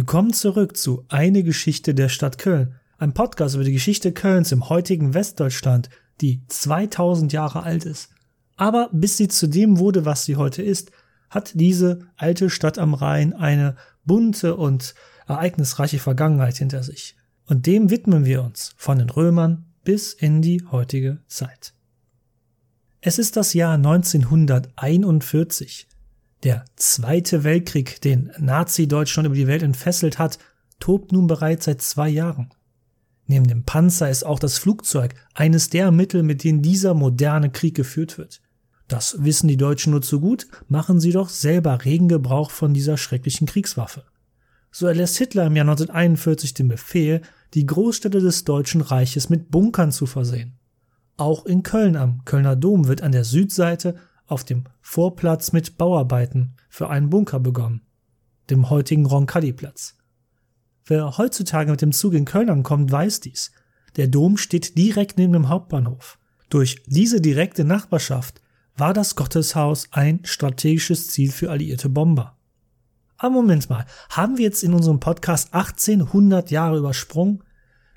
Willkommen zurück zu Eine Geschichte der Stadt Köln, ein Podcast über die Geschichte Kölns im heutigen Westdeutschland, die 2000 Jahre alt ist. Aber bis sie zu dem wurde, was sie heute ist, hat diese alte Stadt am Rhein eine bunte und ereignisreiche Vergangenheit hinter sich. Und dem widmen wir uns von den Römern bis in die heutige Zeit. Es ist das Jahr 1941. Der Zweite Weltkrieg, den Nazi-Deutschland über die Welt entfesselt hat, tobt nun bereits seit zwei Jahren. Neben dem Panzer ist auch das Flugzeug eines der Mittel, mit denen dieser moderne Krieg geführt wird. Das wissen die Deutschen nur zu gut, machen sie doch selber regen Gebrauch von dieser schrecklichen Kriegswaffe. So erlässt Hitler im Jahr 1941 den Befehl, die Großstädte des Deutschen Reiches mit Bunkern zu versehen. Auch in Köln am Kölner Dom wird an der Südseite auf dem Vorplatz mit Bauarbeiten für einen Bunker begonnen, dem heutigen Roncalli-Platz. Wer heutzutage mit dem Zug in Köln ankommt, weiß dies. Der Dom steht direkt neben dem Hauptbahnhof. Durch diese direkte Nachbarschaft war das Gotteshaus ein strategisches Ziel für alliierte Bomber. Aber Moment mal, haben wir jetzt in unserem Podcast 1800 Jahre übersprungen?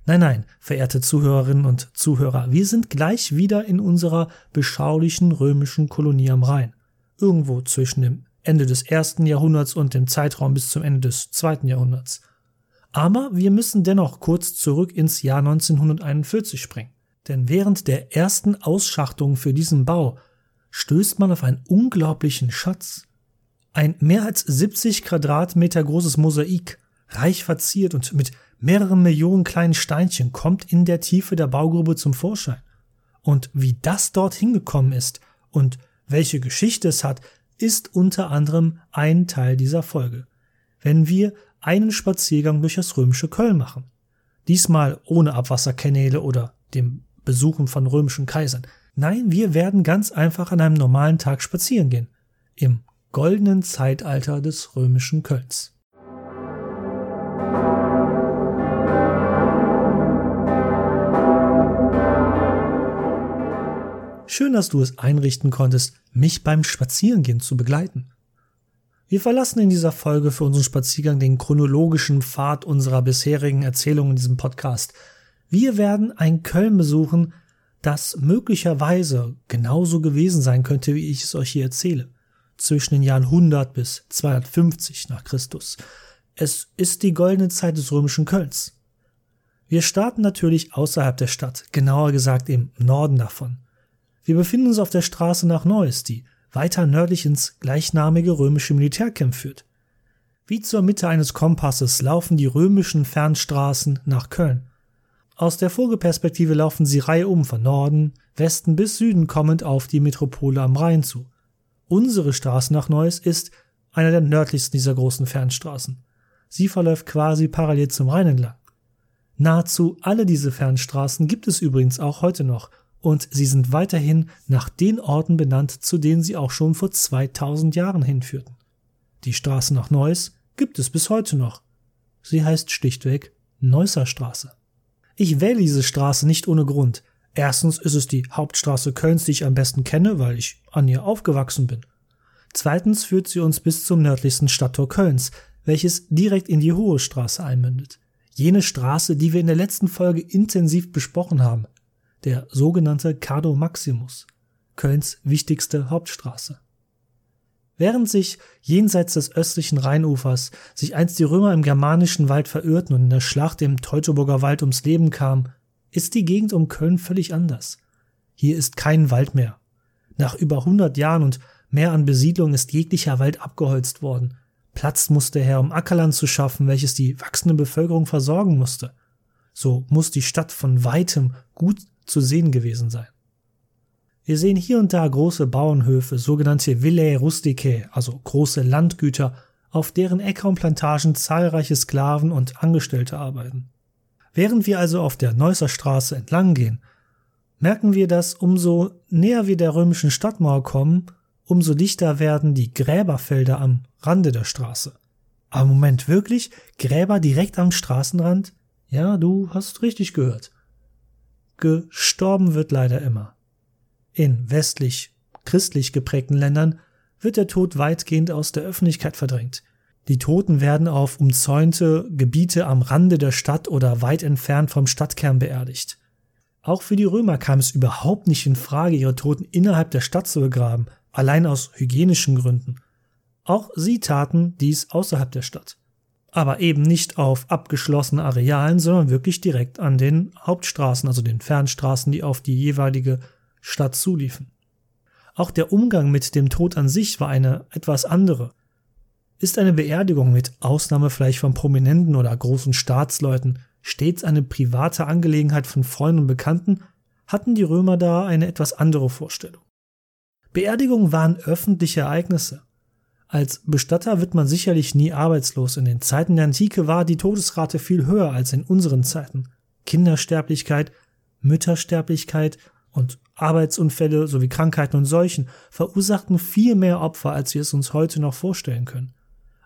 Nein, nein, verehrte Zuhörerinnen und Zuhörer, wir sind gleich wieder in unserer beschaulichen römischen Kolonie am Rhein. Irgendwo zwischen dem Ende des ersten Jahrhunderts und dem Zeitraum bis zum Ende des zweiten Jahrhunderts. Aber wir müssen dennoch kurz zurück ins Jahr 1941 springen. Denn während der ersten Ausschachtung für diesen Bau stößt man auf einen unglaublichen Schatz. Ein mehr als 70 Quadratmeter großes Mosaik, reich verziert und mit mehrere Millionen kleinen Steinchen kommt in der Tiefe der Baugrube zum Vorschein. Und wie das dort hingekommen ist und welche Geschichte es hat, ist unter anderem ein Teil dieser Folge. Wenn wir einen Spaziergang durch das römische Köln machen. Diesmal ohne Abwasserkanäle oder dem Besuchen von römischen Kaisern. Nein, wir werden ganz einfach an einem normalen Tag spazieren gehen. Im goldenen Zeitalter des römischen Kölns. Schön, dass du es einrichten konntest, mich beim Spazierengehen zu begleiten. Wir verlassen in dieser Folge für unseren Spaziergang den chronologischen Pfad unserer bisherigen Erzählungen in diesem Podcast. Wir werden ein Köln besuchen, das möglicherweise genauso gewesen sein könnte, wie ich es euch hier erzähle. Zwischen den Jahren 100 bis 250 nach Christus. Es ist die goldene Zeit des römischen Kölns. Wir starten natürlich außerhalb der Stadt, genauer gesagt im Norden davon. Wir befinden uns auf der Straße nach Neuss, die weiter nördlich ins gleichnamige römische Militärcamp führt. Wie zur Mitte eines Kompasses laufen die römischen Fernstraßen nach Köln. Aus der Vogelperspektive laufen sie reihum von Norden, Westen bis Süden kommend auf die Metropole am Rhein zu. Unsere Straße nach Neuss ist einer der nördlichsten dieser großen Fernstraßen. Sie verläuft quasi parallel zum Rhein entlang. Nahezu alle diese Fernstraßen gibt es übrigens auch heute noch und sie sind weiterhin nach den Orten benannt, zu denen sie auch schon vor 2000 Jahren hinführten. Die Straße nach Neuss gibt es bis heute noch. Sie heißt schlichtweg Neusser Straße. Ich wähle diese Straße nicht ohne Grund. Erstens ist es die Hauptstraße Kölns, die ich am besten kenne, weil ich an ihr aufgewachsen bin. Zweitens führt sie uns bis zum nördlichsten Stadttor Kölns, welches direkt in die Hohe Straße einmündet. Jene Straße, die wir in der letzten Folge intensiv besprochen haben der sogenannte Cardo Maximus, Kölns wichtigste Hauptstraße. Während sich jenseits des östlichen Rheinufers sich einst die Römer im germanischen Wald verirrten und in der Schlacht im Teutoburger Wald ums Leben kamen, ist die Gegend um Köln völlig anders. Hier ist kein Wald mehr. Nach über 100 Jahren und mehr an Besiedlung ist jeglicher Wald abgeholzt worden. Platz musste her, um Ackerland zu schaffen, welches die wachsende Bevölkerung versorgen musste. So muss die Stadt von weitem gut zu sehen gewesen sein. Wir sehen hier und da große Bauernhöfe, sogenannte Villae rusticae, also große Landgüter, auf deren Äcker und Plantagen zahlreiche Sklaven und Angestellte arbeiten. Während wir also auf der Neusser Straße entlang gehen, merken wir, dass umso näher wir der römischen Stadtmauer kommen, umso dichter werden die Gräberfelder am Rande der Straße. Aber Moment, wirklich? Gräber direkt am Straßenrand? Ja, du hast richtig gehört gestorben wird leider immer. In westlich christlich geprägten Ländern wird der Tod weitgehend aus der Öffentlichkeit verdrängt. Die Toten werden auf umzäunte Gebiete am Rande der Stadt oder weit entfernt vom Stadtkern beerdigt. Auch für die Römer kam es überhaupt nicht in Frage, ihre Toten innerhalb der Stadt zu begraben, allein aus hygienischen Gründen. Auch sie taten dies außerhalb der Stadt. Aber eben nicht auf abgeschlossenen Arealen, sondern wirklich direkt an den Hauptstraßen, also den Fernstraßen, die auf die jeweilige Stadt zuliefen. Auch der Umgang mit dem Tod an sich war eine etwas andere. Ist eine Beerdigung mit Ausnahme vielleicht von Prominenten oder großen Staatsleuten stets eine private Angelegenheit von Freunden und Bekannten, hatten die Römer da eine etwas andere Vorstellung. Beerdigungen waren öffentliche Ereignisse. Als Bestatter wird man sicherlich nie arbeitslos. In den Zeiten der Antike war die Todesrate viel höher als in unseren Zeiten. Kindersterblichkeit, Müttersterblichkeit und Arbeitsunfälle sowie Krankheiten und Seuchen verursachten viel mehr Opfer, als wir es uns heute noch vorstellen können.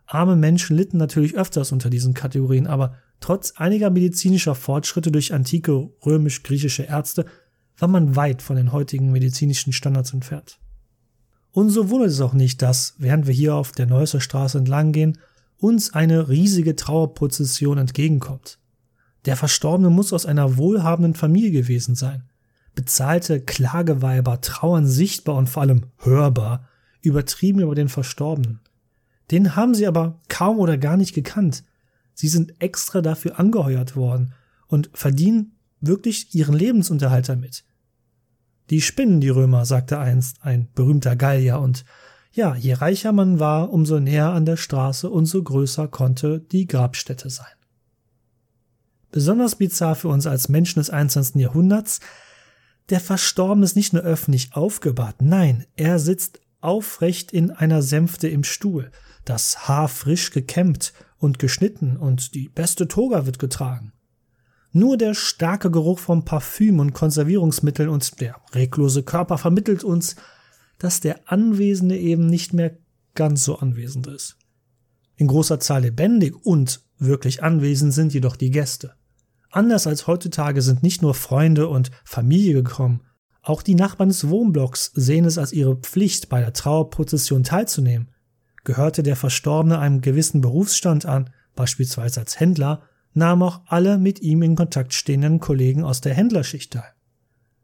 Arme Menschen litten natürlich öfters unter diesen Kategorien, aber trotz einiger medizinischer Fortschritte durch antike römisch-griechische Ärzte war man weit von den heutigen medizinischen Standards entfernt. Und so wundert es auch nicht, dass, während wir hier auf der Neusser Straße entlang gehen, uns eine riesige Trauerprozession entgegenkommt. Der Verstorbene muss aus einer wohlhabenden Familie gewesen sein. Bezahlte Klageweiber trauern sichtbar und vor allem hörbar, übertrieben über den Verstorbenen. Den haben sie aber kaum oder gar nicht gekannt. Sie sind extra dafür angeheuert worden und verdienen wirklich ihren Lebensunterhalt damit. Die spinnen die Römer, sagte einst ein berühmter Gallier, und ja, je reicher man war, umso näher an der Straße, umso größer konnte die Grabstätte sein. Besonders bizarr für uns als Menschen des 21. Jahrhunderts, der Verstorbene ist nicht nur öffentlich aufgebahrt, nein, er sitzt aufrecht in einer Sänfte im Stuhl, das Haar frisch gekämmt und geschnitten und die beste Toga wird getragen. Nur der starke Geruch von Parfüm und Konservierungsmitteln und der reglose Körper vermittelt uns, dass der Anwesende eben nicht mehr ganz so anwesend ist. In großer Zahl lebendig und wirklich anwesend sind jedoch die Gäste. Anders als heutzutage sind nicht nur Freunde und Familie gekommen, auch die Nachbarn des Wohnblocks sehen es als ihre Pflicht, bei der Trauerprozession teilzunehmen. Gehörte der Verstorbene einem gewissen Berufsstand an, beispielsweise als Händler, nahmen auch alle mit ihm in Kontakt stehenden Kollegen aus der Händlerschicht teil.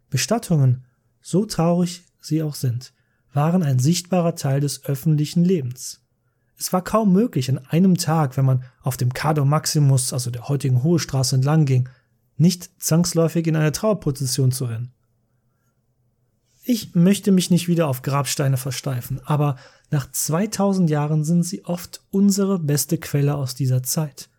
Bestattungen, so traurig sie auch sind, waren ein sichtbarer Teil des öffentlichen Lebens. Es war kaum möglich, an einem Tag, wenn man auf dem Cador Maximus, also der heutigen Hohe Straße entlang ging, nicht zwangsläufig in eine Trauerposition zu rennen. Ich möchte mich nicht wieder auf Grabsteine versteifen, aber nach 2000 Jahren sind sie oft unsere beste Quelle aus dieser Zeit.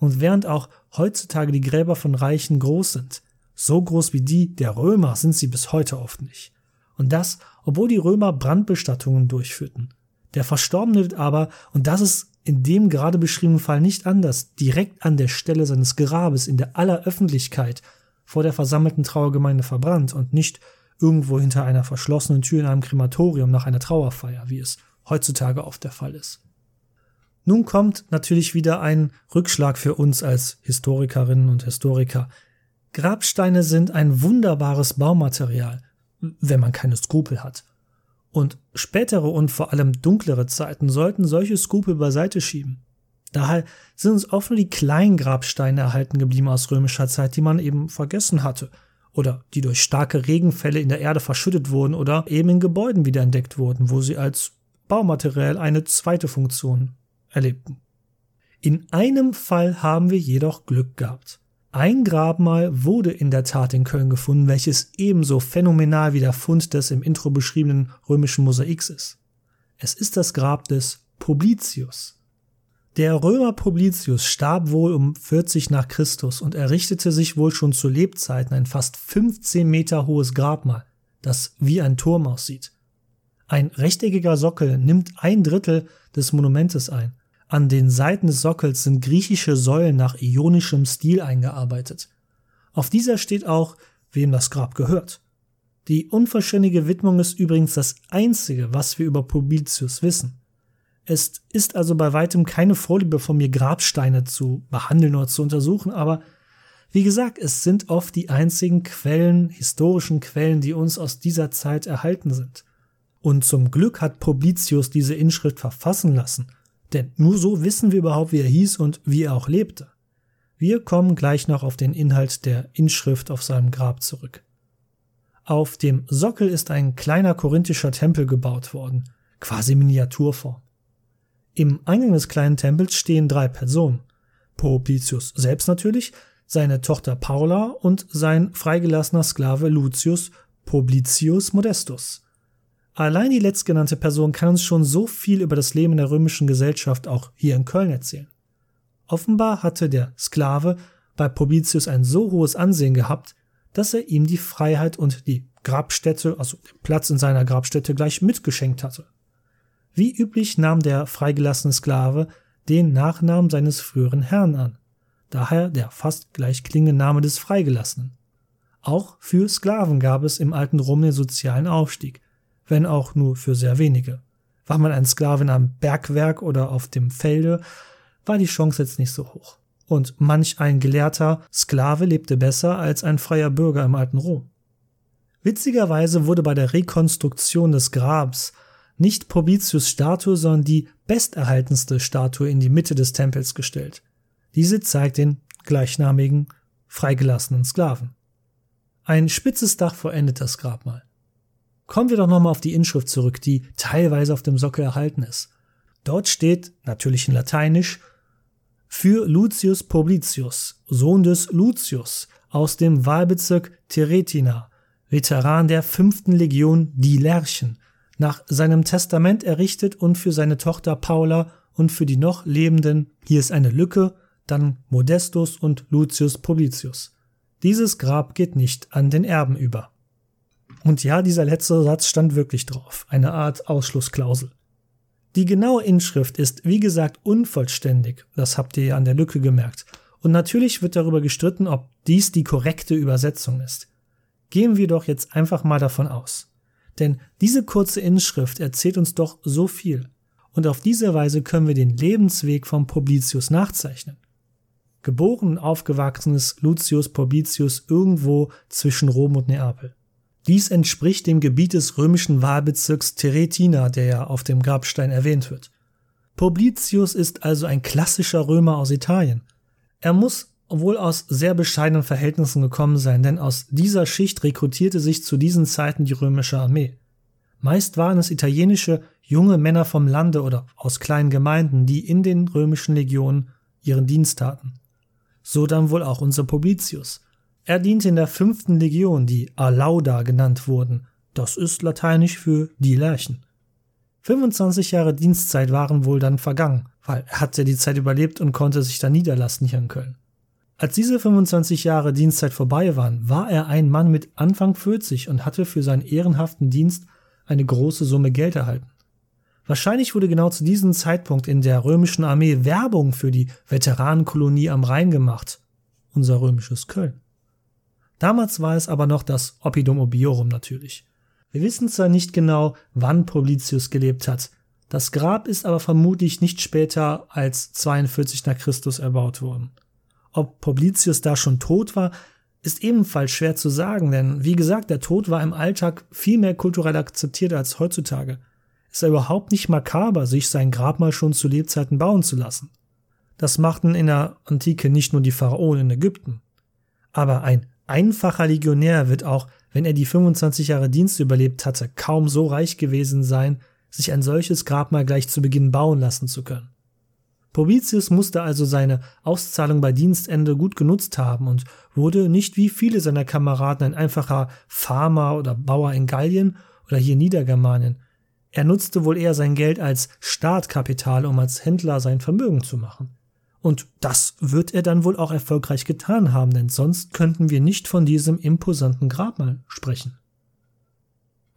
Und während auch heutzutage die Gräber von Reichen groß sind, so groß wie die der Römer sind sie bis heute oft nicht. Und das, obwohl die Römer Brandbestattungen durchführten. Der Verstorbene wird aber, und das ist in dem gerade beschriebenen Fall nicht anders, direkt an der Stelle seines Grabes in der aller Öffentlichkeit vor der versammelten Trauergemeinde verbrannt und nicht irgendwo hinter einer verschlossenen Tür in einem Krematorium nach einer Trauerfeier, wie es heutzutage oft der Fall ist. Nun kommt natürlich wieder ein Rückschlag für uns als Historikerinnen und Historiker. Grabsteine sind ein wunderbares Baumaterial, wenn man keine Skrupel hat. Und spätere und vor allem dunklere Zeiten sollten solche Skrupel beiseite schieben. Daher sind uns oft nur die kleinen Grabsteine erhalten geblieben aus römischer Zeit, die man eben vergessen hatte oder die durch starke Regenfälle in der Erde verschüttet wurden oder eben in Gebäuden wiederentdeckt wurden, wo sie als Baumaterial eine zweite Funktion erlebten. In einem Fall haben wir jedoch Glück gehabt. Ein Grabmal wurde in der Tat in Köln gefunden, welches ebenso phänomenal wie der Fund des im Intro beschriebenen römischen Mosaiks ist. Es ist das Grab des Publicius. Der Römer Publicius starb wohl um 40 nach Christus und errichtete sich wohl schon zu Lebzeiten ein fast 15 Meter hohes Grabmal, das wie ein Turm aussieht. Ein rechteckiger Sockel nimmt ein Drittel des Monumentes ein. An den Seiten des Sockels sind griechische Säulen nach ionischem Stil eingearbeitet. Auf dieser steht auch, wem das Grab gehört. Die unvollständige Widmung ist übrigens das einzige, was wir über Publicius wissen. Es ist also bei weitem keine Vorliebe von mir, Grabsteine zu behandeln oder zu untersuchen, aber wie gesagt, es sind oft die einzigen Quellen, historischen Quellen, die uns aus dieser Zeit erhalten sind. Und zum Glück hat Publicius diese Inschrift verfassen lassen – Denn nur so wissen wir überhaupt, wie er hieß und wie er auch lebte. Wir kommen gleich noch auf den Inhalt der Inschrift auf seinem Grab zurück. Auf dem Sockel ist ein kleiner korinthischer Tempel gebaut worden, quasi Miniaturform. Im Eingang des kleinen Tempels stehen drei Personen. Publicius selbst natürlich, seine Tochter Paula und sein freigelassener Sklave Lucius Publicius Modestus. Allein die letztgenannte Person kann uns schon so viel über das Leben der römischen Gesellschaft auch hier in Köln erzählen. Offenbar hatte der Sklave bei Publicius ein so hohes Ansehen gehabt, dass er ihm die Freiheit und die Grabstätte, also den Platz in seiner Grabstätte gleich mitgeschenkt hatte. Wie üblich nahm der freigelassene Sklave den Nachnamen seines früheren Herrn an, daher der fast gleich klingende Name des Freigelassenen. Auch für Sklaven gab es im alten Rom den sozialen Aufstieg, wenn auch nur für sehr wenige. War man ein Sklave in einem Bergwerk oder auf dem Felde, war die Chance jetzt nicht so hoch. Und manch ein gelehrter Sklave lebte besser als ein freier Bürger im alten Rom. Witzigerweise wurde bei der Rekonstruktion des Grabs nicht Probitius Statue, sondern die besterhaltenste Statue in die Mitte des Tempels gestellt. Diese zeigt den gleichnamigen, freigelassenen Sklaven. Ein spitzes Dach vollendet das Grabmal. Kommen wir doch nochmal auf die Inschrift zurück, die teilweise auf dem Sockel erhalten ist. Dort steht, natürlich in Lateinisch, für Lucius Publicius, Sohn des Lucius, aus dem Wahlbezirk Teretina, Veteran der fünften Legion Die Lerchen, nach seinem Testament errichtet und für seine Tochter Paula und für die noch lebenden, hier ist eine Lücke, dann Modestus und Lucius Publicius. Dieses Grab geht nicht an den Erben über. Und ja, dieser letzte Satz stand wirklich drauf, eine Art Ausschlussklausel. Die genaue Inschrift ist, wie gesagt, unvollständig, das habt ihr ja an der Lücke gemerkt, und natürlich wird darüber gestritten, ob dies die korrekte Übersetzung ist. Gehen wir doch jetzt einfach mal davon aus. Denn diese kurze Inschrift erzählt uns doch so viel. Und auf diese Weise können wir den Lebensweg von Publicius nachzeichnen. Geboren und aufgewachsen ist Lucius Publicius irgendwo zwischen Rom und Neapel. Dies entspricht dem Gebiet des römischen Wahlbezirks Teretina, der ja auf dem Grabstein erwähnt wird. Publicius ist also ein klassischer Römer aus Italien. Er muss wohl aus sehr bescheidenen Verhältnissen gekommen sein, denn aus dieser Schicht rekrutierte sich zu diesen Zeiten die römische Armee. Meist waren es italienische junge Männer vom Lande oder aus kleinen Gemeinden, die in den römischen Legionen ihren Dienst taten. So dann wohl auch unser Publicius. Er diente in der fünften Legion, die Alauda genannt wurden. Das ist lateinisch für die Lerchen. 25 Jahre Dienstzeit waren wohl dann vergangen, weil er hatte die Zeit überlebt und konnte sich dann niederlassen hier in Köln. Als diese 25 Jahre Dienstzeit vorbei waren, war er ein Mann mit Anfang 40 und hatte für seinen ehrenhaften Dienst eine große Summe Geld erhalten. Wahrscheinlich wurde genau zu diesem Zeitpunkt in der römischen Armee Werbung für die Veteranenkolonie am Rhein gemacht, unser römisches Köln. Damals war es aber noch das Oppidum Obiorum natürlich. Wir wissen zwar nicht genau, wann Publicius gelebt hat, das Grab ist aber vermutlich nicht später als 42 nach Christus erbaut worden. Ob Publicius da schon tot war, ist ebenfalls schwer zu sagen, denn wie gesagt, der Tod war im Alltag viel mehr kulturell akzeptiert als heutzutage. Es ist überhaupt nicht makaber, sich sein Grabmal schon zu Lebzeiten bauen zu lassen. Das machten in der Antike nicht nur die Pharaonen in Ägypten. Aber ein einfacher Legionär wird auch, wenn er die 25 Jahre Dienst überlebt hatte, kaum so reich gewesen sein, sich ein solches Grabmal gleich zu Beginn bauen lassen zu können. Pobitius musste also seine Auszahlung bei Dienstende gut genutzt haben und wurde nicht wie viele seiner Kameraden ein einfacher Farmer oder Bauer in Gallien oder hier Niedergermanien. Er nutzte wohl eher sein Geld als Startkapital, um als Händler sein Vermögen zu machen. Und das wird er dann wohl auch erfolgreich getan haben, denn sonst könnten wir nicht von diesem imposanten Grabmal sprechen.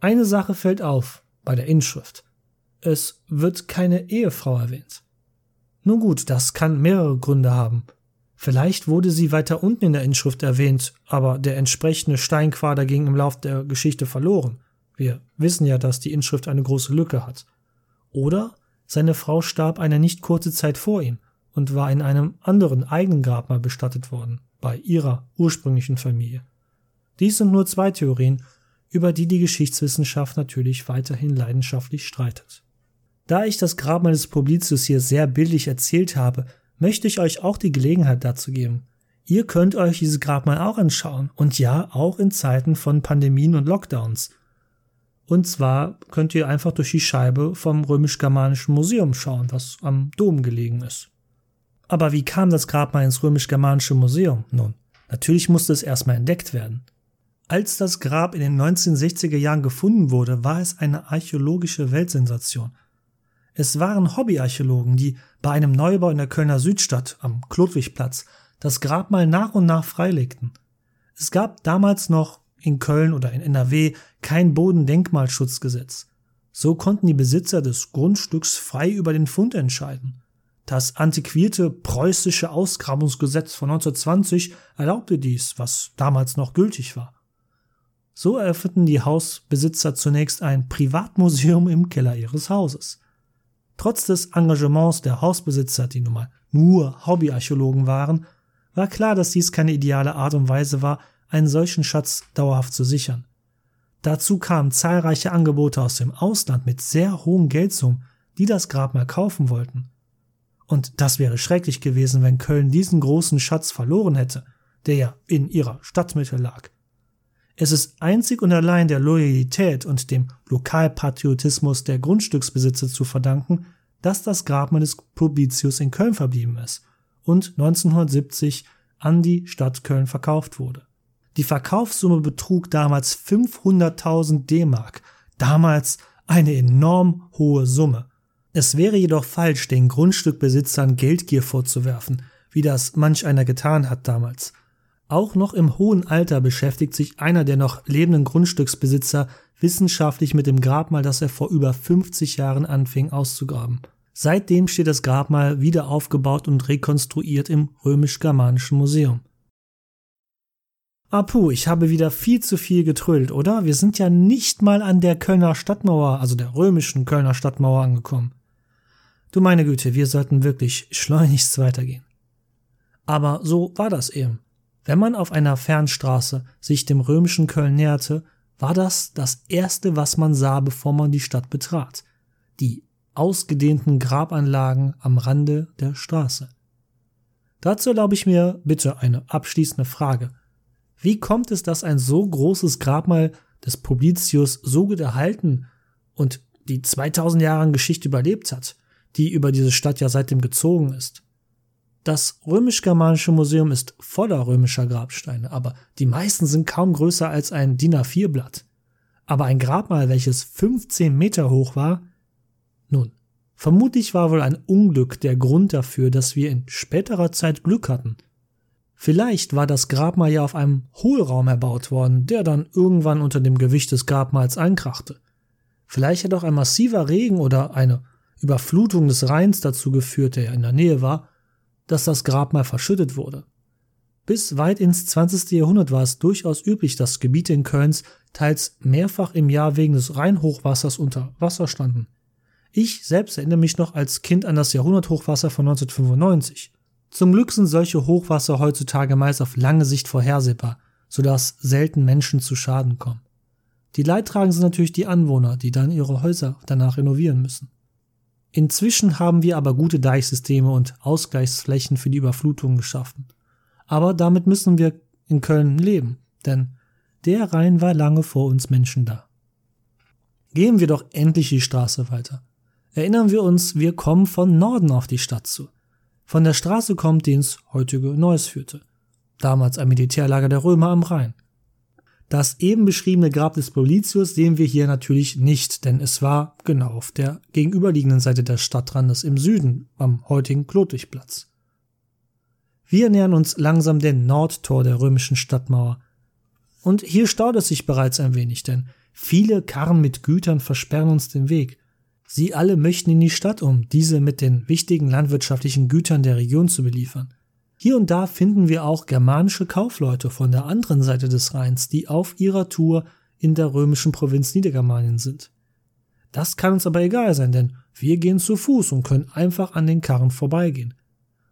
Eine Sache fällt auf bei der Inschrift. Es wird keine Ehefrau erwähnt. Nun gut, das kann mehrere Gründe haben. Vielleicht wurde sie weiter unten in der Inschrift erwähnt, aber der entsprechende Steinquader ging im Lauf der Geschichte verloren. Wir wissen ja, dass die Inschrift eine große Lücke hat. Oder seine Frau starb eine nicht kurze Zeit vor ihm und war in einem anderen eigenen Grabmal bestattet worden, bei ihrer ursprünglichen Familie. Dies sind nur zwei Theorien, über die die Geschichtswissenschaft natürlich weiterhin leidenschaftlich streitet. Da ich das Grabmal des Publicius hier sehr bildlich erzählt habe, möchte ich euch auch die Gelegenheit dazu geben. Ihr könnt euch dieses Grabmal auch anschauen und ja, auch in Zeiten von Pandemien und Lockdowns. Und zwar könnt ihr einfach durch die Scheibe vom römisch-germanischen Museum schauen, was am Dom gelegen ist. Aber wie kam das Grabmal ins römisch-germanische Museum? Nun, natürlich musste es erstmal entdeckt werden. Als das Grab in den 1960er Jahren gefunden wurde, war es eine archäologische Weltsensation. Es waren Hobbyarchäologen, die bei einem Neubau in der Kölner Südstadt am Klodwigplatz das Grabmal nach und nach freilegten. Es gab damals noch in Köln oder in NRW kein Bodendenkmalschutzgesetz. So konnten die Besitzer des Grundstücks frei über den Fund entscheiden. Das antiquierte preußische Ausgrabungsgesetz von 1920 erlaubte dies, was damals noch gültig war. So eröffneten die Hausbesitzer zunächst ein Privatmuseum im Keller ihres Hauses. Trotz des Engagements der Hausbesitzer, die nun mal nur Hobbyarchäologen waren, war klar, dass dies keine ideale Art und Weise war, einen solchen Schatz dauerhaft zu sichern. Dazu kamen zahlreiche Angebote aus dem Ausland mit sehr hohen Geldsummen, die das Grabmal kaufen wollten. Und das wäre schrecklich gewesen, wenn Köln diesen großen Schatz verloren hätte, der ja in ihrer Stadtmitte lag. Es ist einzig und allein der Loyalität und dem Lokalpatriotismus der Grundstücksbesitzer zu verdanken, dass das Grabmal des Publicius in Köln verblieben ist und 1970 an die Stadt Köln verkauft wurde. Die Verkaufssumme betrug damals 500.000 D-Mark, damals eine enorm hohe Summe. Es wäre jedoch falsch, den Grundstückbesitzern Geldgier vorzuwerfen, wie das manch einer getan hat damals. Auch noch im hohen Alter beschäftigt sich einer der noch lebenden Grundstücksbesitzer wissenschaftlich mit dem Grabmal, das er vor über 50 Jahren anfing auszugraben. Seitdem steht das Grabmal wieder aufgebaut und rekonstruiert im römisch-germanischen Museum. Apu, ich habe wieder viel zu viel getrüllt, oder? Wir sind ja nicht mal an der Kölner Stadtmauer, also der römischen Kölner Stadtmauer angekommen. Du meine Güte, wir sollten wirklich schleunigst weitergehen. Aber so war das eben. Wenn man auf einer Fernstraße sich dem römischen Köln näherte, war das das erste, was man sah, bevor man die Stadt betrat. Die ausgedehnten Grabanlagen am Rande der Straße. Dazu erlaube ich mir bitte eine abschließende Frage. Wie kommt es, dass ein so großes Grabmal des Publicius so gut erhalten und die 2000 Jahre Geschichte überlebt hat, die über diese Stadt ja seitdem gezogen ist? Das römisch-germanische Museum ist voller römischer Grabsteine, aber die meisten sind kaum größer als ein DIN A4-Blatt. Aber ein Grabmal, welches 15 Meter hoch war? Nun, vermutlich war wohl ein Unglück der Grund dafür, dass wir in späterer Zeit Glück hatten. Vielleicht war das Grabmal ja auf einem Hohlraum erbaut worden, der dann irgendwann unter dem Gewicht des Grabmals einkrachte. Vielleicht hat auch ein massiver Regen oder eine Überflutung des Rheins dazu geführt, der ja in der Nähe war, dass das Grabmal verschüttet wurde. Bis weit ins 20. Jahrhundert war es durchaus üblich, dass Gebiete in Kölns teils mehrfach im Jahr wegen des Rheinhochwassers unter Wasser standen. Ich selbst erinnere mich noch als Kind an das Jahrhunderthochwasser von 1995. Zum Glück sind solche Hochwasser heutzutage meist auf lange Sicht vorhersehbar, sodass selten Menschen zu Schaden kommen. Die Leidtragenden sind natürlich die Anwohner, die dann ihre Häuser danach renovieren müssen. Inzwischen haben wir aber gute Deichsysteme und Ausgleichsflächen für die Überflutungen geschaffen. Aber damit müssen wir in Köln leben, denn der Rhein war lange vor uns Menschen da. Gehen wir doch endlich die Straße weiter. Erinnern wir uns, wir kommen von Norden auf die Stadt zu. Von der Straße kommt, die ins heutige Neuss führte. Damals ein Militärlager der Römer am Rhein. Das eben beschriebene Grab des Politius sehen wir hier natürlich nicht, denn es war genau auf der gegenüberliegenden Seite des Stadtrandes im Süden, am heutigen Klotwigplatz. Wir nähern uns langsam dem Nordtor der römischen Stadtmauer. Und hier staut es sich bereits ein wenig, denn viele Karren mit Gütern versperren uns den Weg. Sie alle möchten in die Stadt, um diese mit den wichtigen landwirtschaftlichen Gütern der Region zu beliefern. Hier und da finden wir auch germanische Kaufleute von der anderen Seite des Rheins, die auf ihrer Tour in der römischen Provinz Niedergermanien sind. Das kann uns aber egal sein, denn wir gehen zu Fuß und können einfach an den Karren vorbeigehen.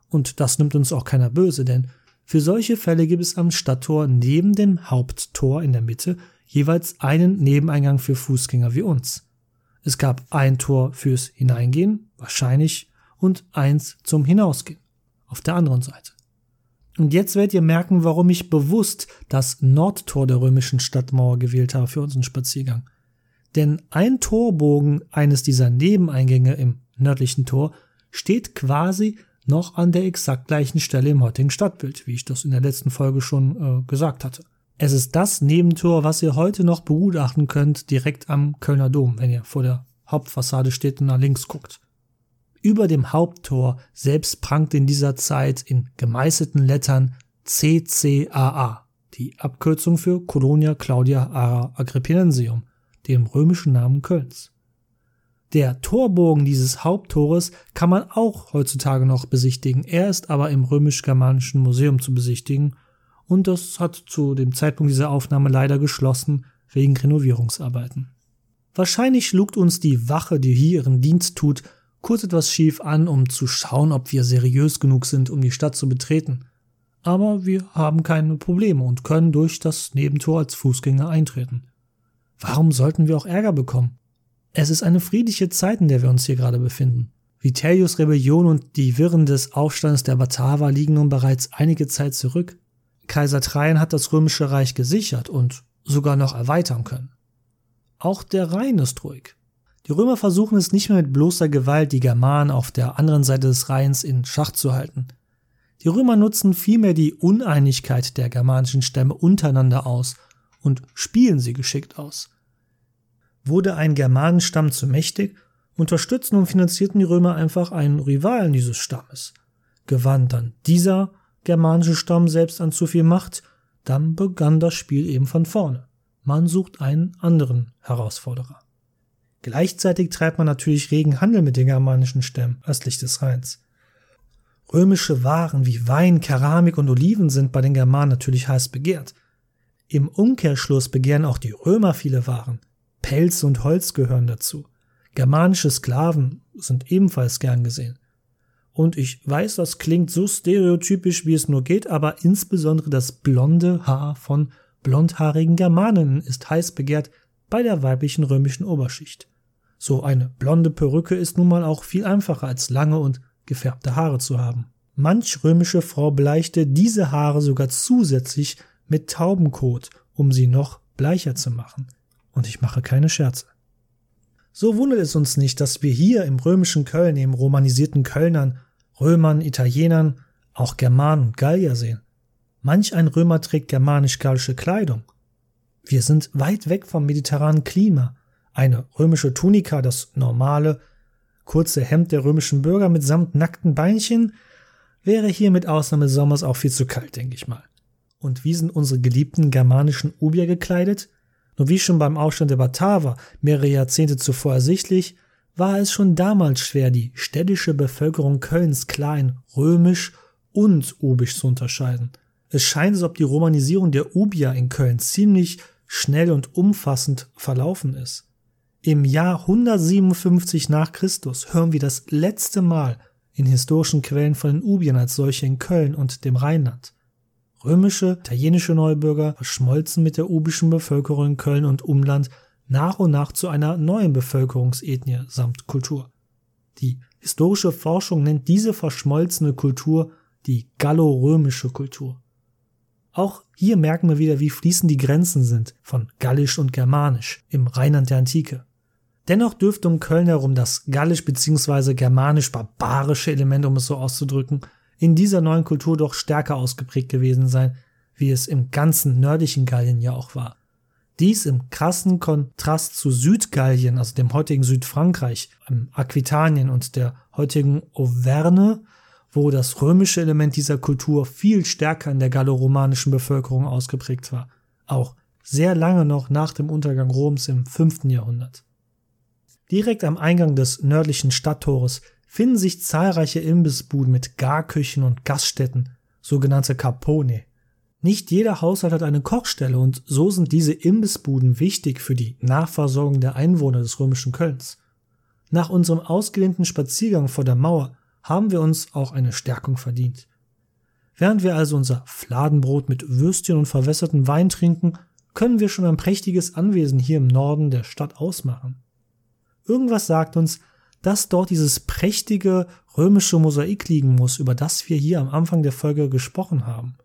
Und das nimmt uns auch keiner böse, denn für solche Fälle gibt es am Stadttor neben dem Haupttor in der Mitte jeweils einen Nebeneingang für Fußgänger wie uns. Es gab ein Tor fürs Hineingehen, wahrscheinlich, und eins zum Hinausgehen, auf der anderen Seite. Und jetzt werdet ihr merken, warum ich bewusst das Nordtor der römischen Stadtmauer gewählt habe für unseren Spaziergang. Denn ein Torbogen eines dieser Nebeneingänge im nördlichen Tor steht quasi noch an der exakt gleichen Stelle im heutigen Stadtbild, wie ich das in der letzten Folge schon äh, gesagt hatte. Es ist das Nebentor, was ihr heute noch begutachten könnt, direkt am Kölner Dom, wenn ihr vor der Hauptfassade steht und nach links guckt. Über dem Haupttor selbst prangt in dieser Zeit in gemeißelten Lettern CCAA, die Abkürzung für Colonia Claudia Ara Agrippinensium, dem römischen Namen Kölns. Der Torbogen dieses Haupttores kann man auch heutzutage noch besichtigen, er ist aber im römisch-germanischen Museum zu besichtigen und das hat zu dem Zeitpunkt dieser Aufnahme leider geschlossen wegen Renovierungsarbeiten. Wahrscheinlich lugt uns die Wache, die hier ihren Dienst tut, kurz etwas schief an, um zu schauen, ob wir seriös genug sind, um die Stadt zu betreten. Aber wir haben keine Probleme und können durch das Nebentor als Fußgänger eintreten. Warum sollten wir auch Ärger bekommen? Es ist eine friedliche Zeit, in der wir uns hier gerade befinden. Vitellius Rebellion und die Wirren des Aufstands der Bataver liegen nun bereits einige Zeit zurück. Kaiser Trajan hat das römische Reich gesichert und sogar noch erweitern können. Auch der Rhein ist ruhig. Die Römer versuchen es nicht mehr mit bloßer Gewalt, die Germanen auf der anderen Seite des Rheins in Schach zu halten. Die Römer nutzen vielmehr die Uneinigkeit der germanischen Stämme untereinander aus und spielen sie geschickt aus. Wurde ein Germanenstamm zu mächtig, unterstützten und finanzierten die Römer einfach einen Rivalen dieses Stammes. Gewann dann dieser germanische Stamm selbst an zu viel Macht, dann begann das Spiel eben von vorne. Man sucht einen anderen Herausforderer. Gleichzeitig treibt man natürlich regen Handel mit den germanischen Stämmen östlich des Rheins. Römische Waren wie Wein, Keramik und Oliven sind bei den Germanen natürlich heiß begehrt. Im Umkehrschluss begehren auch die Römer viele Waren. Pelz und Holz gehören dazu. Germanische Sklaven sind ebenfalls gern gesehen. Und ich weiß, das klingt so stereotypisch, wie es nur geht, aber insbesondere das blonde Haar von blondhaarigen Germanen ist heiß begehrt bei der weiblichen römischen Oberschicht. So eine blonde Perücke ist nun mal auch viel einfacher als lange und gefärbte Haare zu haben. Manch römische Frau bleichte diese Haare sogar zusätzlich mit Taubenkot, um sie noch bleicher zu machen. Und ich mache keine Scherze. So wundert es uns nicht, dass wir hier im römischen Köln, im romanisierten Kölnern, Römern, Italienern, auch Germanen und Gallier sehen. Manch ein Römer trägt germanisch-gallische Kleidung. Wir sind weit weg vom mediterranen Klima, eine römische Tunika, das normale, kurze Hemd der römischen Bürger mitsamt nackten Beinchen, wäre hier mit Ausnahme Sommers auch viel zu kalt, denke ich mal. Und wie sind unsere geliebten germanischen Ubier gekleidet? Nur wie schon beim Aufstand der Bataver mehrere Jahrzehnte zuvor ersichtlich, war es schon damals schwer, die städtische Bevölkerung Kölns klein, römisch und ubisch zu unterscheiden. Es scheint, als ob die Romanisierung der Ubier in Köln ziemlich schnell und umfassend verlaufen ist. Im Jahr 157 nach Christus hören wir das letzte Mal in historischen Quellen von den Ubien als solche in Köln und dem Rheinland. Römische, italienische Neubürger verschmolzen mit der ubischen Bevölkerung in Köln und Umland nach und nach zu einer neuen Bevölkerungsethnie samt Kultur. Die historische Forschung nennt diese verschmolzene Kultur die gallo-römische Kultur. Auch hier merken wir wieder, wie fließend die Grenzen sind von Gallisch und Germanisch im Rheinland der Antike. Dennoch dürfte um Köln herum das gallisch bzw. germanisch-barbarische Element, um es so auszudrücken, in dieser neuen Kultur doch stärker ausgeprägt gewesen sein, wie es im ganzen nördlichen Gallien ja auch war. Dies im krassen Kontrast zu Südgallien, also dem heutigen Südfrankreich, Aquitanien und der heutigen Auvergne, wo das römische Element dieser Kultur viel stärker in der galloromanischen Bevölkerung ausgeprägt war, auch sehr lange noch nach dem Untergang Roms im 5. Jahrhundert. Direkt am Eingang des nördlichen Stadttores finden sich zahlreiche Imbissbuden mit Garküchen und Gaststätten, sogenannte Capone. Nicht jeder Haushalt hat eine Kochstelle und so sind diese Imbissbuden wichtig für die Nachversorgung der Einwohner des römischen Kölns. Nach unserem ausgedehnten Spaziergang vor der Mauer haben wir uns auch eine Stärkung verdient. Während wir also unser Fladenbrot mit Würstchen und verwässerten Wein trinken, können wir schon ein prächtiges Anwesen hier im Norden der Stadt ausmachen. Irgendwas sagt uns, dass dort dieses prächtige römische Mosaik liegen muss, über das wir hier am Anfang der Folge gesprochen haben.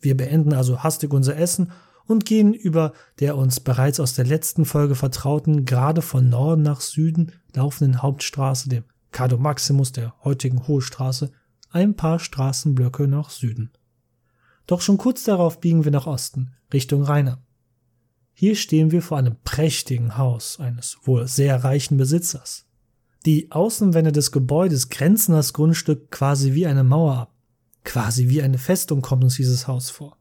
Wir beenden also hastig unser Essen und gehen über der uns bereits aus der letzten Folge vertrauten, gerade von Norden nach Süden laufenden Hauptstraße, dem Cardo Maximus der heutigen Hohe Straße, ein paar Straßenblöcke nach Süden. Doch schon kurz darauf biegen wir nach Osten, Richtung Rheine. Hier stehen wir vor einem prächtigen Haus eines wohl sehr reichen Besitzers. Die Außenwände des Gebäudes grenzen das Grundstück quasi wie eine Mauer ab. Quasi wie eine Festung kommt uns dieses Haus vor.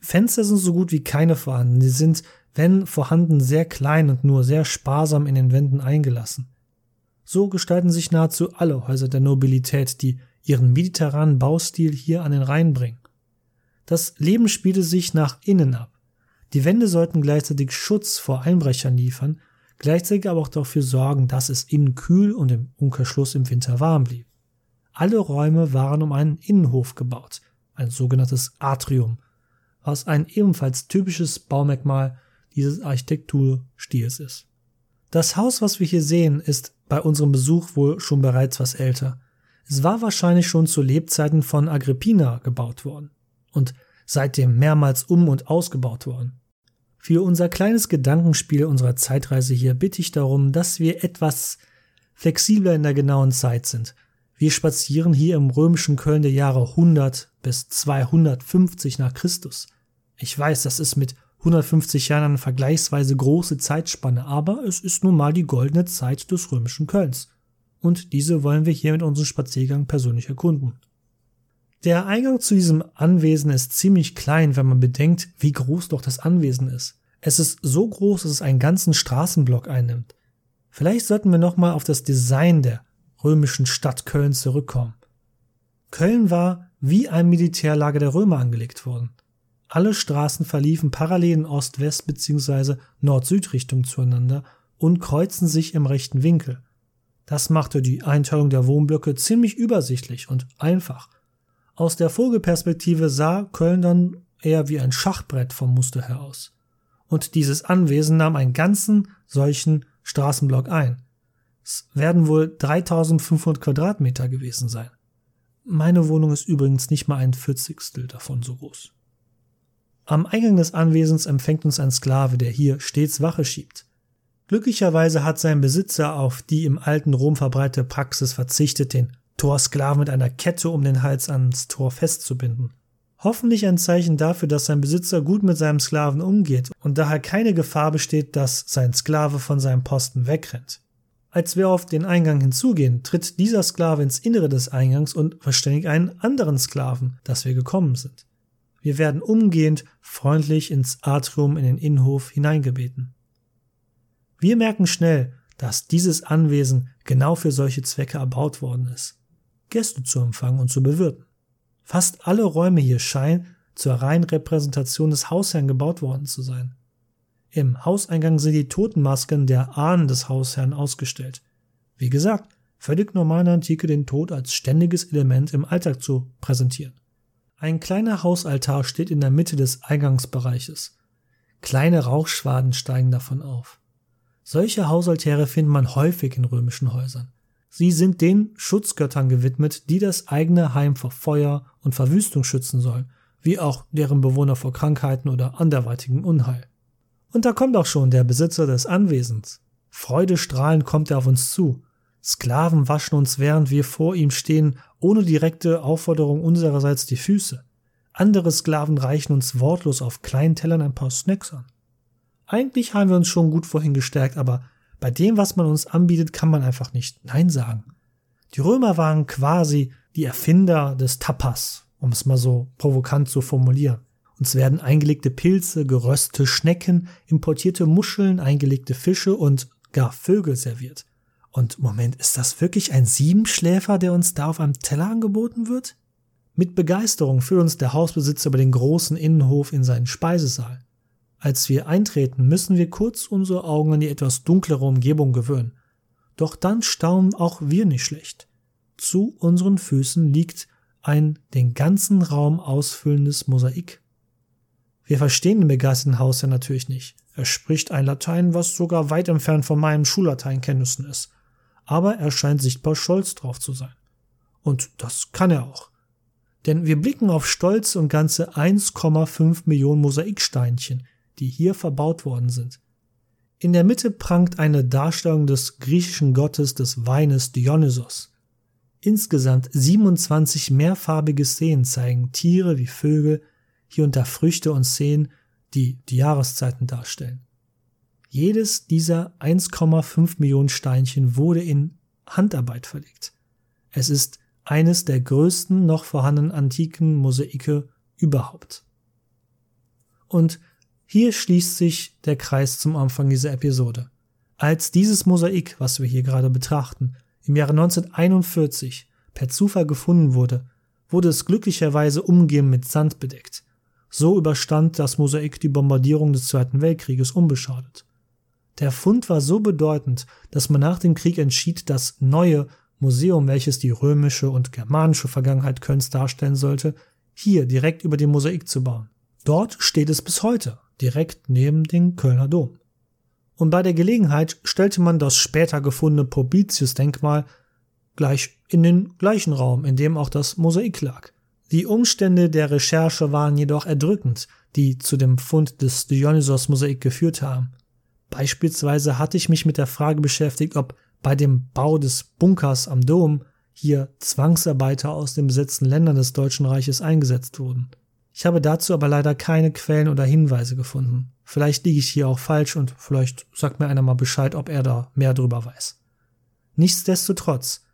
Die Fenster sind so gut wie keine vorhanden. Die sind, wenn vorhanden, sehr klein und nur sehr sparsam in den Wänden eingelassen. So gestalten sich nahezu alle Häuser der Nobilität, die ihren mediterranen Baustil hier an den Rhein bringen. Das Leben spielte sich nach innen ab. Die Wände sollten gleichzeitig Schutz vor Einbrechern liefern, gleichzeitig aber auch dafür sorgen, dass es innen kühl und im Umkehrschluss im Winter warm blieb. Alle Räume waren um einen Innenhof gebaut, ein sogenanntes Atrium, was ein ebenfalls typisches Baumerkmal dieses Architekturstils ist. Das Haus, was wir hier sehen, ist bei unserem Besuch wohl schon bereits was älter. Es war wahrscheinlich schon zu Lebzeiten von Agrippina gebaut worden und seitdem mehrmals um und ausgebaut worden. Für unser kleines Gedankenspiel unserer Zeitreise hier bitte ich darum, dass wir etwas flexibler in der genauen Zeit sind. Wir spazieren hier im römischen Köln der Jahre 100 bis 250 nach Christus. Ich weiß, das ist mit 150 Jahren eine vergleichsweise große Zeitspanne, aber es ist nun mal die goldene Zeit des römischen Kölns. Und diese wollen wir hier mit unserem Spaziergang persönlich erkunden. Der Eingang zu diesem Anwesen ist ziemlich klein, wenn man bedenkt, wie groß doch das Anwesen ist. Es ist so groß, dass es einen ganzen Straßenblock einnimmt. Vielleicht sollten wir nochmal auf das Design der römischen Stadt Köln zurückkommen. Köln war wie ein Militärlager der Römer angelegt worden. Alle Straßen verliefen parallel in Ost-West bzw. Nord-Süd-Richtung zueinander und kreuzten sich im rechten Winkel. Das machte die Einteilung der Wohnblöcke ziemlich übersichtlich und einfach aus der Vogelperspektive sah Köln dann eher wie ein Schachbrett vom Muster her aus. Und dieses Anwesen nahm einen ganzen solchen Straßenblock ein. Es werden wohl 3500 Quadratmeter gewesen sein. Meine Wohnung ist übrigens nicht mal ein Vierzigstel davon so groß. Am Eingang des Anwesens empfängt uns ein Sklave, der hier stets Wache schiebt. Glücklicherweise hat sein Besitzer auf die im alten Rom verbreitete Praxis verzichtet, den Torsklaven mit einer Kette um den Hals ans Tor festzubinden. Hoffentlich ein Zeichen dafür, dass sein Besitzer gut mit seinem Sklaven umgeht und daher keine Gefahr besteht, dass sein Sklave von seinem Posten wegrennt. Als wir auf den Eingang hinzugehen, tritt dieser Sklave ins Innere des Eingangs und verständigt einen anderen Sklaven, dass wir gekommen sind. Wir werden umgehend freundlich ins Atrium in den Innenhof hineingebeten. Wir merken schnell, dass dieses Anwesen genau für solche Zwecke erbaut worden ist. Gäste zu empfangen und zu bewirten. Fast alle Räume hier scheinen zur reinen Repräsentation des Hausherrn gebaut worden zu sein. Im Hauseingang sind die Totenmasken der Ahnen des Hausherrn ausgestellt. Wie gesagt, völlig normal in der Antike den Tod als ständiges Element im Alltag zu präsentieren. Ein kleiner Hausaltar steht in der Mitte des Eingangsbereiches. Kleine Rauchschwaden steigen davon auf. Solche Hausaltäre findet man häufig in römischen Häusern. Sie sind den Schutzgöttern gewidmet, die das eigene Heim vor Feuer und Verwüstung schützen sollen, wie auch deren Bewohner vor Krankheiten oder anderweitigem Unheil. Und da kommt auch schon der Besitzer des Anwesens. Freudestrahlend kommt er auf uns zu. Sklaven waschen uns, während wir vor ihm stehen, ohne direkte Aufforderung unsererseits die Füße. Andere Sklaven reichen uns wortlos auf kleinen Tellern ein paar Snacks an. Eigentlich haben wir uns schon gut vorhin gestärkt, aber bei dem, was man uns anbietet, kann man einfach nicht Nein sagen. Die Römer waren quasi die Erfinder des Tapas, um es mal so provokant zu formulieren. Uns werden eingelegte Pilze, geröstete Schnecken, importierte Muscheln, eingelegte Fische und gar Vögel serviert. Und Moment, ist das wirklich ein Siebenschläfer, der uns da auf einem Teller angeboten wird? Mit Begeisterung führt uns der Hausbesitzer über den großen Innenhof in seinen Speisesaal. Als wir eintreten, müssen wir kurz unsere Augen an die etwas dunklere Umgebung gewöhnen. Doch dann staunen auch wir nicht schlecht. Zu unseren Füßen liegt ein den ganzen Raum ausfüllendes Mosaik. Wir verstehen den begeisterten Hausherr natürlich nicht. Er spricht ein Latein, was sogar weit entfernt von meinen Schullateinkenntnissen ist. Aber er scheint sichtbar stolz drauf zu sein. Und das kann er auch. Denn wir blicken auf stolze und ganze 1,5 Millionen Mosaiksteinchen, die hier verbaut worden sind. In der Mitte prangt eine Darstellung des griechischen Gottes des Weines Dionysos. Insgesamt 27 mehrfarbige Szenen zeigen Tiere wie Vögel, hier da Früchte und Szenen, die die Jahreszeiten darstellen. Jedes dieser 1,5 Millionen Steinchen wurde in Handarbeit verlegt. Es ist eines der größten noch vorhandenen antiken Mosaike überhaupt. Und hier schließt sich der Kreis zum Anfang dieser Episode. Als dieses Mosaik, was wir hier gerade betrachten, im Jahre 1941 per Zufall gefunden wurde, wurde es glücklicherweise umgehend mit Sand bedeckt. So überstand das Mosaik die Bombardierung des Zweiten Weltkrieges unbeschadet. Der Fund war so bedeutend, dass man nach dem Krieg entschied, das neue Museum, welches die römische und germanische Vergangenheit Kölns darstellen sollte, hier direkt über dem Mosaik zu bauen. Dort steht es bis heute, direkt neben dem Kölner Dom. Und bei der Gelegenheit stellte man das später gefundene Probitius-Denkmal gleich in den gleichen Raum, in dem auch das Mosaik lag. Die Umstände der Recherche waren jedoch erdrückend, die zu dem Fund des Dionysos-Mosaik geführt haben. Beispielsweise hatte ich mich mit der Frage beschäftigt, ob bei dem Bau des Bunkers am Dom hier Zwangsarbeiter aus den besetzten Ländern des Deutschen Reiches eingesetzt wurden. Ich habe dazu aber leider keine Quellen oder Hinweise gefunden. Vielleicht liege ich hier auch falsch und vielleicht sagt mir einer mal Bescheid, ob er da mehr drüber weiß. Nichtsdestotrotz,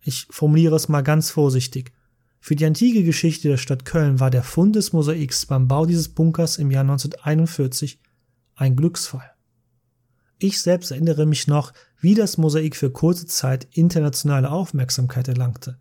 ich formuliere es mal ganz vorsichtig, für die antike Geschichte der Stadt Köln war der Fund des Mosaiks beim Bau dieses Bunkers im Jahr 1941 ein Glücksfall. Ich selbst erinnere mich noch, wie das Mosaik für kurze Zeit internationale Aufmerksamkeit erlangte.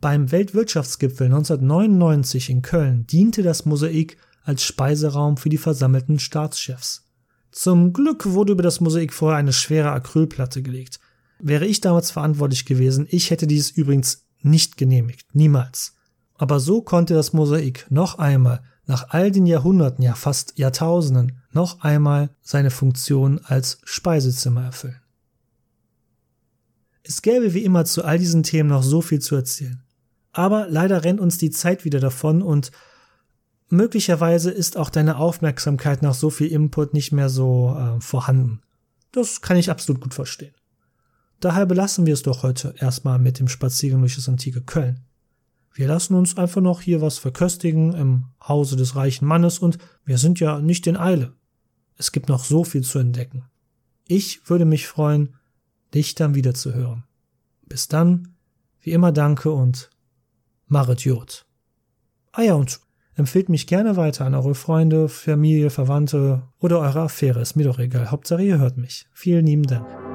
Beim Weltwirtschaftsgipfel 1999 in Köln diente das Mosaik als Speiseraum für die versammelten Staatschefs. Zum Glück wurde über das Mosaik vorher eine schwere Acrylplatte gelegt. Wäre ich damals verantwortlich gewesen, ich hätte dies übrigens nicht genehmigt. Niemals. Aber so konnte das Mosaik noch einmal nach all den Jahrhunderten, ja fast Jahrtausenden, noch einmal seine Funktion als Speisezimmer erfüllen. Es gäbe wie immer zu all diesen Themen noch so viel zu erzählen. Aber leider rennt uns die Zeit wieder davon und möglicherweise ist auch deine Aufmerksamkeit nach so viel Input nicht mehr so äh, vorhanden. Das kann ich absolut gut verstehen. Daher belassen wir es doch heute erstmal mit dem Spaziergang durch das antike Köln. Wir lassen uns einfach noch hier was verköstigen im Hause des reichen Mannes und wir sind ja nicht in Eile. Es gibt noch so viel zu entdecken. Ich würde mich freuen, dich dann wieder zu hören. Bis dann, wie immer danke und Marit Jod. Ah ja, und empfehlt mich gerne weiter an eure Freunde, Familie, Verwandte oder eure Affäre. Ist mir doch egal. Hauptsache ihr hört mich. Vielen lieben Dank.